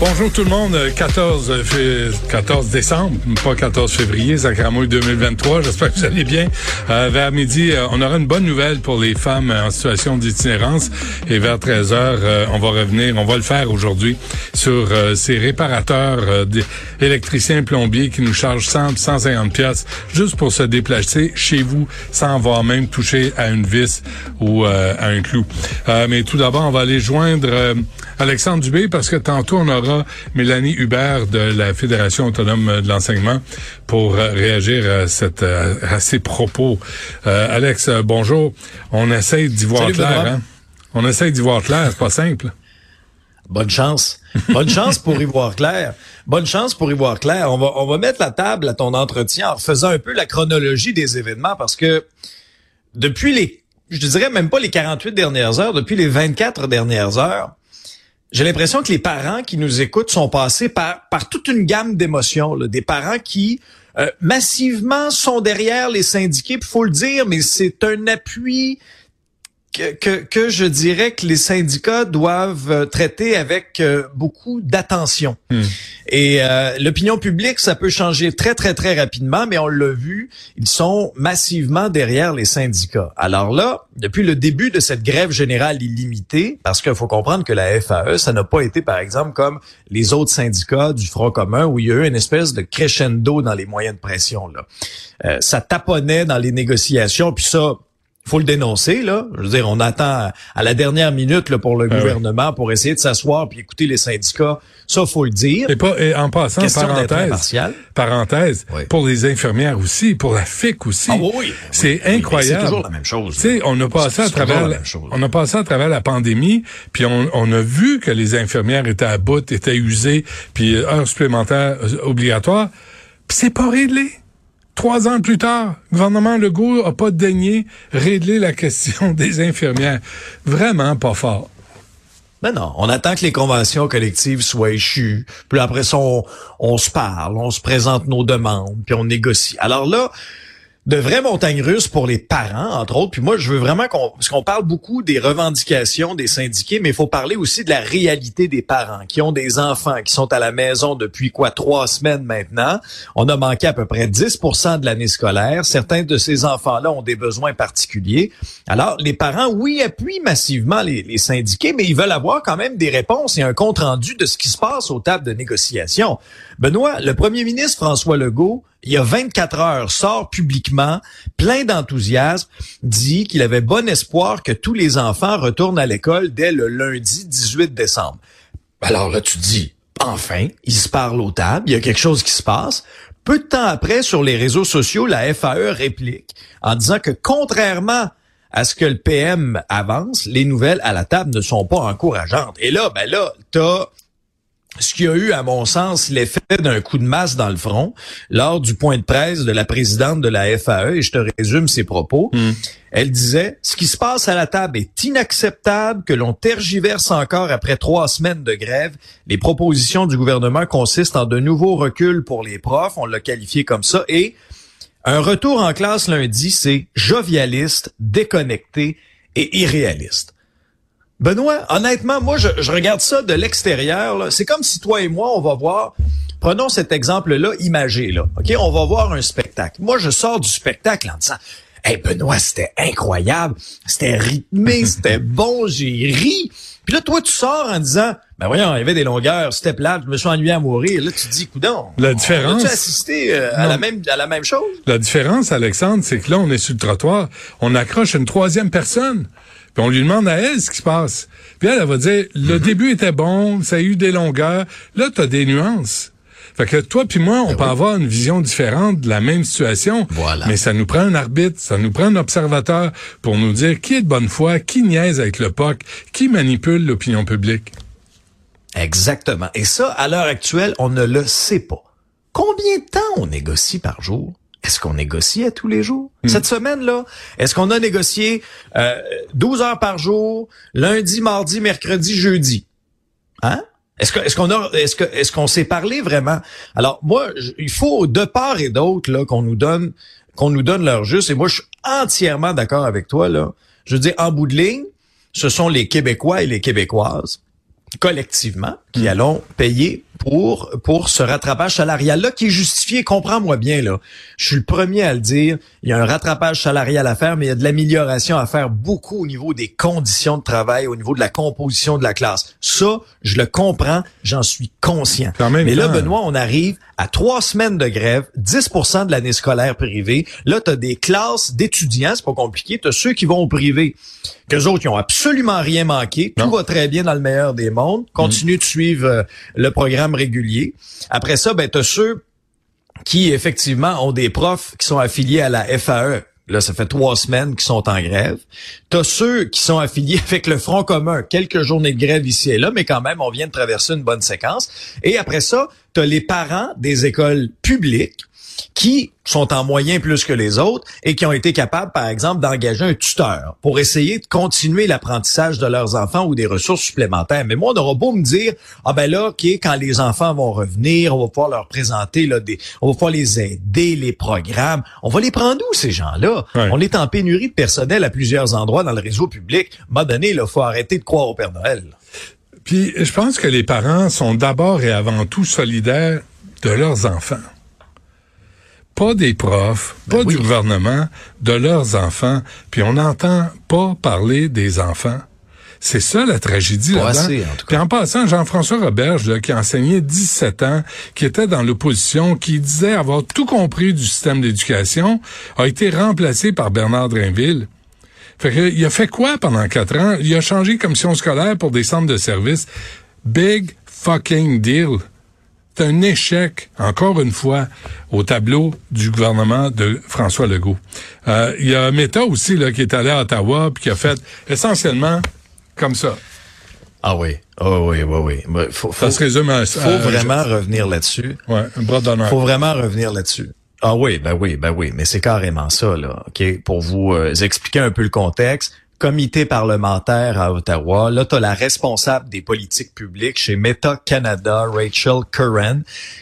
Bonjour tout le monde, 14, fé- 14 décembre, pas 14 février, Sacramouille 2023. J'espère que vous allez bien. Euh, vers midi, euh, on aura une bonne nouvelle pour les femmes euh, en situation d'itinérance. Et vers 13 heures, euh, on va revenir, on va le faire aujourd'hui, sur euh, ces réparateurs euh, électriciens plombiers qui nous chargent 100, 150 pièces juste pour se déplacer chez vous sans avoir même touché à une vis ou euh, à un clou. Euh, mais tout d'abord, on va aller joindre euh, Alexandre Dubé parce que tantôt, on aura Mélanie Hubert de la Fédération autonome de l'enseignement pour euh, réagir à, cette, euh, à ces propos. Euh, Alex, bonjour. On essaye d'y voir Salut, clair. Hein? On essaye d'y voir clair, c'est pas simple. Bonne chance. Bonne chance pour y voir clair. Bonne chance pour y voir clair. On va, on va mettre la table à ton entretien en faisant un peu la chronologie des événements parce que depuis les, je dirais même pas les 48 dernières heures, depuis les 24 dernières heures, j'ai l'impression que les parents qui nous écoutent sont passés par, par toute une gamme d'émotions. Des parents qui euh, massivement sont derrière les syndiqués. Il faut le dire, mais c'est un appui que, que, que je dirais que les syndicats doivent euh, traiter avec euh, beaucoup d'attention. Hmm. Et euh, l'opinion publique, ça peut changer très, très, très rapidement, mais on l'a vu, ils sont massivement derrière les syndicats. Alors là, depuis le début de cette grève générale illimitée, parce qu'il faut comprendre que la FAE, ça n'a pas été, par exemple, comme les autres syndicats du Front commun, où il y a eu une espèce de crescendo dans les moyens de pression. Là. Euh, ça taponnait dans les négociations, puis ça, faut le dénoncer là. Je veux dire, on attend à la dernière minute là, pour le Ah oui. gouvernement pour essayer de s'asseoir puis écouter les syndicats. Ça, faut le dire. Et, pas, et en passant, Question parenthèse, parenthèse Oui. pour les infirmières aussi, pour la FIC aussi. Ah oui. C'est incroyable. C'est toujours la même chose. On a passé à travers, la on a passé à travers la pandémie, puis on, on a vu que les infirmières étaient à bout, étaient usées, puis heures supplémentaires euh, obligatoires. Puis c'est pas réglé. Trois ans plus tard, le gouvernement Legault a pas daigné régler la question des infirmières. Vraiment pas fort. Ben non, on attend que les conventions collectives soient échues. Puis après ça, on, on se parle, on se présente nos demandes, puis on négocie. Alors là, de vraies montagnes russes pour les parents, entre autres. Puis moi, je veux vraiment qu'on... Parce qu'on parle beaucoup des revendications des syndiqués, mais il faut parler aussi de la réalité des parents qui ont des enfants, qui sont à la maison depuis quoi, trois semaines maintenant. On a manqué à peu près 10 de l'année scolaire. Certains de ces enfants-là ont des besoins particuliers. Alors, les parents, oui, appuient massivement les, les syndiqués, mais ils veulent avoir quand même des réponses et un compte-rendu de ce qui se passe aux tables de négociation. Benoît, le premier ministre François Legault, il y a 24 heures, sort publiquement, plein d'enthousiasme, dit qu'il avait bon espoir que tous les enfants retournent à l'école dès le lundi 18 décembre. Alors là, tu dis, enfin, ils se parlent aux tables, il y a quelque chose qui se passe. Peu de temps après, sur les réseaux sociaux, la FAE réplique en disant que contrairement à ce que le PM avance, les nouvelles à la table ne sont pas encourageantes. Et là, ben là, t'as ce qui a eu, à mon sens, l'effet d'un coup de masse dans le front lors du point de presse de la présidente de la FAE, et je te résume ses propos. Elle disait, ce qui se passe à la table est inacceptable, que l'on tergiverse encore après trois semaines de grève. Les propositions du gouvernement consistent en de nouveaux reculs pour les profs, on l'a qualifié comme ça, et un retour en classe lundi, c'est jovialiste, déconnecté et irréaliste. Benoît, honnêtement, moi, je, je regarde ça de l'extérieur. C'est comme si toi et moi, on va voir. Prenons cet exemple-là imagé. Là, ok, on va voir un spectacle. Moi, je sors du spectacle en disant. Hey Benoît, c'était incroyable, c'était rythmé, c'était bon, j'ai ri. Puis là, toi, tu sors en disant, ben voyons, il y avait des longueurs, c'était plate, je me suis ennuyé à mourir. Là, tu te dis, coudon. La différence- Tu assisté euh, à la même à la même chose? La différence, Alexandre, c'est que là, on est sur le trottoir, on accroche une troisième personne, puis on lui demande à elle ce qui se passe. Puis elle, elle va dire, le début était bon, ça a eu des longueurs. Là, tu as des nuances. Fait que toi puis moi, on peut avoir une vision différente de la même situation. Voilà. Mais ça nous prend un arbitre, ça nous prend un observateur pour nous dire qui est de bonne foi, qui niaise avec le POC, qui manipule l'opinion publique. Exactement. Et ça, à l'heure actuelle, on ne le sait pas. Combien de temps on négocie par jour? Est-ce qu'on négocie à tous les jours? Cette semaine-là, est-ce qu'on a négocié euh, 12 heures par jour, lundi, mardi, mercredi, jeudi? Hein? Est-ce que est-ce qu'on a est-ce que est-ce qu'on s'est parlé vraiment? Alors moi, il faut de part et d'autre là qu'on nous donne qu'on nous donne leur juste et moi je suis entièrement d'accord avec toi là. Je veux dire en bout de ligne, ce sont les Québécois et les Québécoises collectivement qui mm. allons payer pour pour ce rattrapage salarial là qui est justifié comprends-moi bien là. Je suis le premier à le dire il y a un rattrapage salarial à faire mais il y a de l'amélioration à faire beaucoup au niveau des conditions de travail au niveau de la composition de la classe. Ça je le comprends j'en suis conscient. Mais là Benoît on arrive à trois semaines de grève 10% de l'année scolaire privée. Là tu as des classes d'étudiants c'est pas compliqué tu as ceux qui vont au privé. Qu'eux autres, ils ont absolument rien manqué. Tout va très bien dans le meilleur des mondes. Continue de suivre euh, le programme régulier. Après ça, ben, as ceux qui, effectivement, ont des profs qui sont affiliés à la FAE. Là, ça fait trois semaines qu'ils sont en grève. T'as ceux qui sont affiliés avec le Front commun. Quelques journées de grève ici et là, mais quand même, on vient de traverser une bonne séquence. Et après ça, t'as les parents des écoles publiques qui sont en moyen plus que les autres et qui ont été capables, par exemple, d'engager un tuteur pour essayer de continuer l'apprentissage de leurs enfants ou des ressources supplémentaires. Mais moi, on aura beau me dire, ah ben là, ok, quand les enfants vont revenir, on va pouvoir leur présenter là, des, on va pouvoir les aider, les programmes. On va les prendre où ces gens-là? On est en pénurie de personnel à plusieurs endroits dans le réseau public. À donné, il faut arrêter de croire au Père Noël. Puis, je pense que les parents sont d'abord et avant tout solidaires de leurs enfants pas des profs, ben pas du gouvernement, de leurs enfants, puis on n'entend pas parler des enfants. C'est ça la tragédie là-dedans. Puis en passant, Jean-François Roberge, qui a enseigné 17 ans, qui était dans l'opposition, qui disait avoir tout compris du système d'éducation, a été remplacé par Bernard Drinville. Fait que, il a fait quoi pendant quatre ans? Il a changé commission scolaire pour des centres de services. Big fucking deal c'est un échec, encore une fois, au tableau du gouvernement de François Legault. Euh, il y a Meta aussi là, qui est allé à Ottawa puis qui a fait essentiellement comme ça. Ah oui, oh oui, oui, oui. Faut, ça se résume à Faut vraiment revenir là-dessus. Ouais, un bras d'honneur. Faut vraiment revenir là-dessus. Ah oui, ben oui, ben oui, mais c'est carrément ça là. Ok, pour vous euh, expliquer un peu le contexte comité parlementaire à Ottawa. Là, tu as la responsable des politiques publiques chez Meta Canada, Rachel Curran,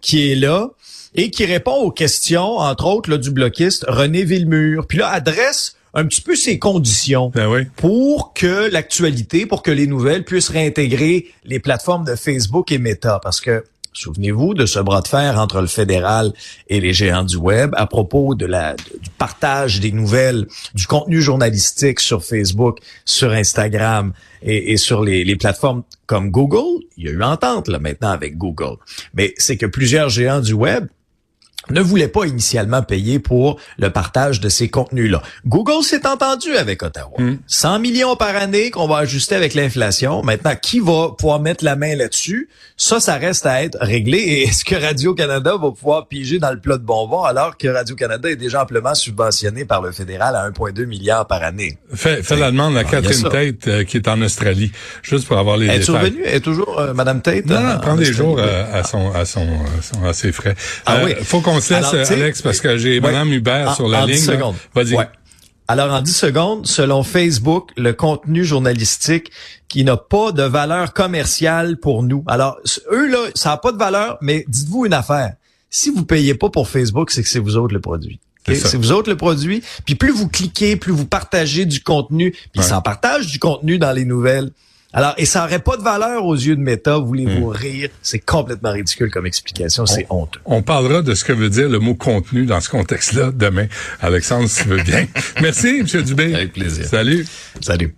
qui est là et qui répond aux questions, entre autres, là, du bloquiste René Villemur. Puis là, adresse un petit peu ses conditions ben pour que l'actualité, pour que les nouvelles puissent réintégrer les plateformes de Facebook et Meta. Parce que Souvenez-vous de ce bras de fer entre le fédéral et les géants du web à propos du partage des nouvelles, du contenu journalistique sur Facebook, sur Instagram et, sur les, les, plateformes comme Google. Il y a eu entente là maintenant avec Google. Mais c'est que plusieurs géants du web ne voulait pas initialement payer pour le partage de ces contenus-là. Google s'est entendu avec Ottawa. 100 hmm. millions par année qu'on va ajuster avec l'inflation. Maintenant, qui va pouvoir mettre la main là-dessus? Ça, ça reste à être réglé. Et est-ce que Radio-Canada va pouvoir piger dans le plat de bonbons alors que Radio-Canada est déjà amplement subventionné par le fédéral à 1,2 milliard par année? Fais, la demande à Catherine Tate euh, qui est en Australie, juste pour avoir les Elle est revenue? Elle est toujours euh, Madame Tate? Non, prend des jours euh, à, son, à, son, à, ses frais. Ah oui. Faut qu'on se laisse, Alex, parce que j'ai Madame Hubert sur la ligne. 10 secondes. Vas-y. Alors, en 10 secondes, selon Facebook, le contenu journalistique qui n'a pas de valeur commerciale pour nous. Alors, eux, là, ça n'a pas de valeur, mais dites-vous une affaire. Si vous payez pas pour Facebook, c'est que c'est vous autres le produit. C'est vous autres le produit. Puis plus vous cliquez, plus vous partagez du contenu, puis ils s'en partagent du contenu dans les nouvelles. Alors, et ça n'aurait pas de valeur aux yeux de Meta, voulez-vous hmm. rire? C'est complètement ridicule comme explication, c'est honteux. On parlera de ce que veut dire le mot contenu dans ce contexte-là demain. Alexandre, si tu veux bien. Merci, M. Dubé. Avec plaisir. Salut. Salut.